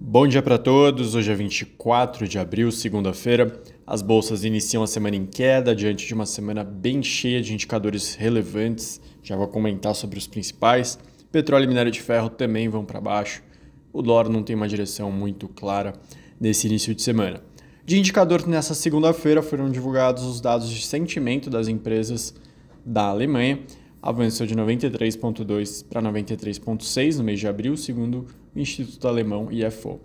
Bom dia para todos. Hoje é 24 de abril, segunda-feira. As bolsas iniciam a semana em queda diante de uma semana bem cheia de indicadores relevantes. Já vou comentar sobre os principais. Petróleo e minério de ferro também vão para baixo. O dólar não tem uma direção muito clara nesse início de semana. De indicador nessa segunda-feira foram divulgados os dados de sentimento das empresas da Alemanha avançou de 93,2 para 93,6 no mês de abril, segundo o Instituto Alemão IFO.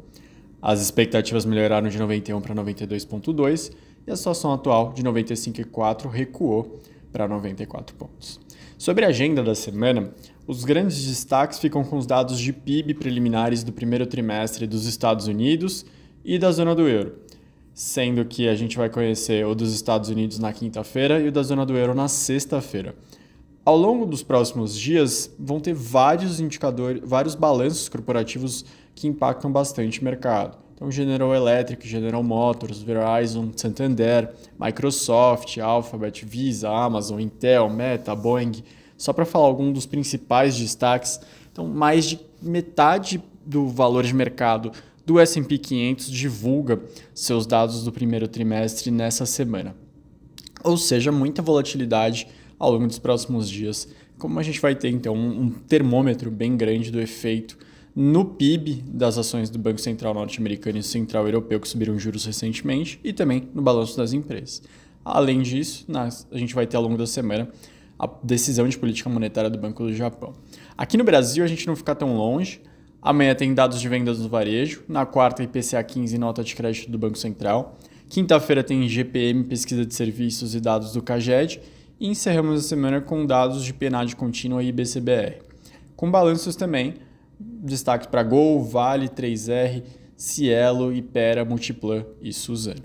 As expectativas melhoraram de 91 para 92,2 e a situação atual de 95,4 recuou para 94 pontos. Sobre a agenda da semana, os grandes destaques ficam com os dados de PIB preliminares do primeiro trimestre dos Estados Unidos e da zona do euro, sendo que a gente vai conhecer o dos Estados Unidos na quinta-feira e o da zona do euro na sexta-feira. Ao longo dos próximos dias, vão ter vários indicadores, vários balanços corporativos que impactam bastante o mercado. Então, General Electric, General Motors, Verizon, Santander, Microsoft, Alphabet, Visa, Amazon, Intel, Meta, Boeing, só para falar algum dos principais destaques. Então, mais de metade do valor de mercado do S&P 500 divulga seus dados do primeiro trimestre nessa semana. Ou seja, muita volatilidade ao longo dos próximos dias. Como a gente vai ter então um, termômetro bem grande do efeito no PIB das ações do Banco Central norte-americano e Central Europeu que subiram juros recentemente e também no balanço das empresas. Além disso, a gente vai ter ao longo da semana a decisão de política monetária do Banco do Japão. Aqui no Brasil a gente não fica tão longe. Amanhã tem dados de vendas do varejo, na quarta IPCA 15 nota de crédito do Banco Central. Quinta-feira tem GPM, pesquisa de serviços e dados do CAGED e encerramos a semana com dados de PNAD contínua e IBCBR. Com balanços também, destaque para Gol, Vale, 3R, Cielo, Ipera, Multiplan e Suzano.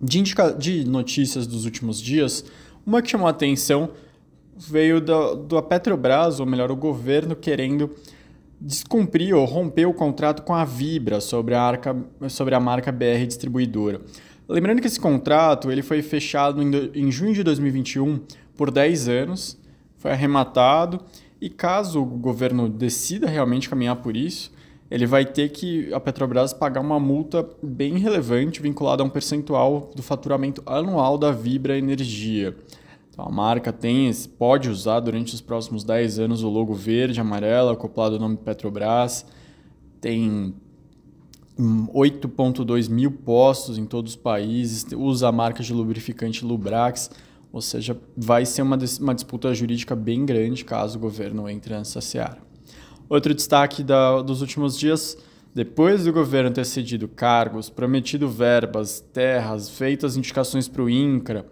De, de notícias dos últimos dias, uma que chamou a atenção veio da, da Petrobras, ou melhor, o governo querendo descumprir ou romper o contrato com a Vibra sobre a, arca, sobre a marca BR Distribuidora. Lembrando que esse contrato ele foi fechado em, junho de 2021 por 10 anos, foi arrematado e caso o governo decida realmente caminhar por isso, ele vai ter que a Petrobras pagar uma multa bem relevante vinculada a um percentual do faturamento anual da Vibra Energia. Então, a marca tem, pode usar durante os próximos 10 anos o logo verde, amarelo, acoplado ao nome Petrobras. Tem 8,2 mil postos em todos os países, usa a marca de lubrificante Lubrax, ou seja, vai ser uma, uma disputa jurídica bem grande caso o governo entre nessa seara. Outro destaque da, dos últimos dias, depois do governo ter cedido cargos, prometido verbas, terras, feito as indicações para o INCRA,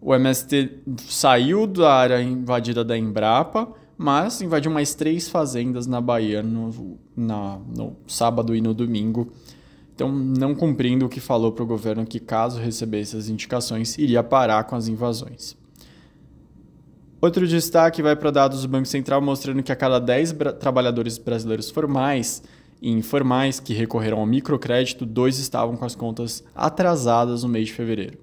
o MST saiu da área invadida da Embrapa mas invadiu mais três fazendas na Bahia no, na, no sábado e no domingo. Então, não cumprindo o que falou para o governo que, caso recebesse as indicações, iria parar com as invasões. Outro destaque vai para dados do Banco Central mostrando que a cada 10 bra trabalhadores brasileiros formais e informais que recorreram ao microcrédito, dois estavam com as contas atrasadas no mês de fevereiro.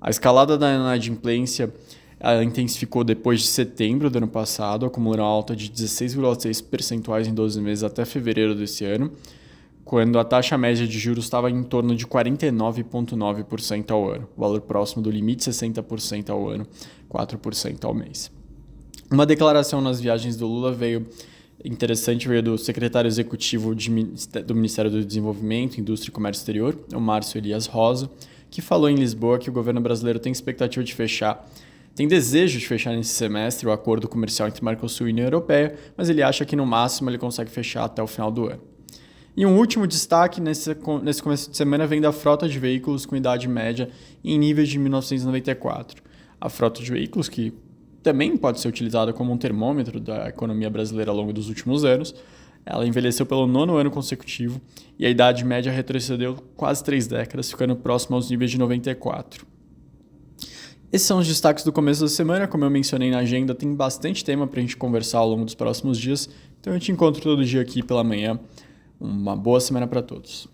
A escalada da inadimplência ela intensificou depois de setembro do ano passado, acumulando alta de 16,6 percentuais em 12 meses até fevereiro desse ano, quando a taxa média de juros estava em torno de 49,9% ao ano, valor próximo do limite 60% ao ano, 4% ao mês. Uma declaração nas viagens do Lula veio interessante veio do secretário executivo de, do Ministério do Desenvolvimento, Indústria e Comércio Exterior, o Márcio Elias Rosa, que falou em Lisboa que o governo brasileiro tem expectativa de fechar tem desejo de fechar nesse semestre o acordo comercial entre Mercosul e União Europeia, mas ele acha que no máximo ele consegue fechar até o final do ano. E um último destaque nesse, nesse começo de semana vem da frota de veículos com idade média em níveis de 1994. A frota de veículos, que também pode ser utilizada como um termômetro da economia brasileira ao longo dos últimos anos, ela envelheceu pelo nono ano consecutivo e a idade média retrocedeu quase três décadas, ficando próximo aos níveis de 94. Esses são os destaques do começo da semana. Como eu mencionei na agenda, tem bastante tema para a gente conversar ao longo dos próximos dias. Então eu te encontro todo dia aqui pela manhã. Uma boa semana para todos.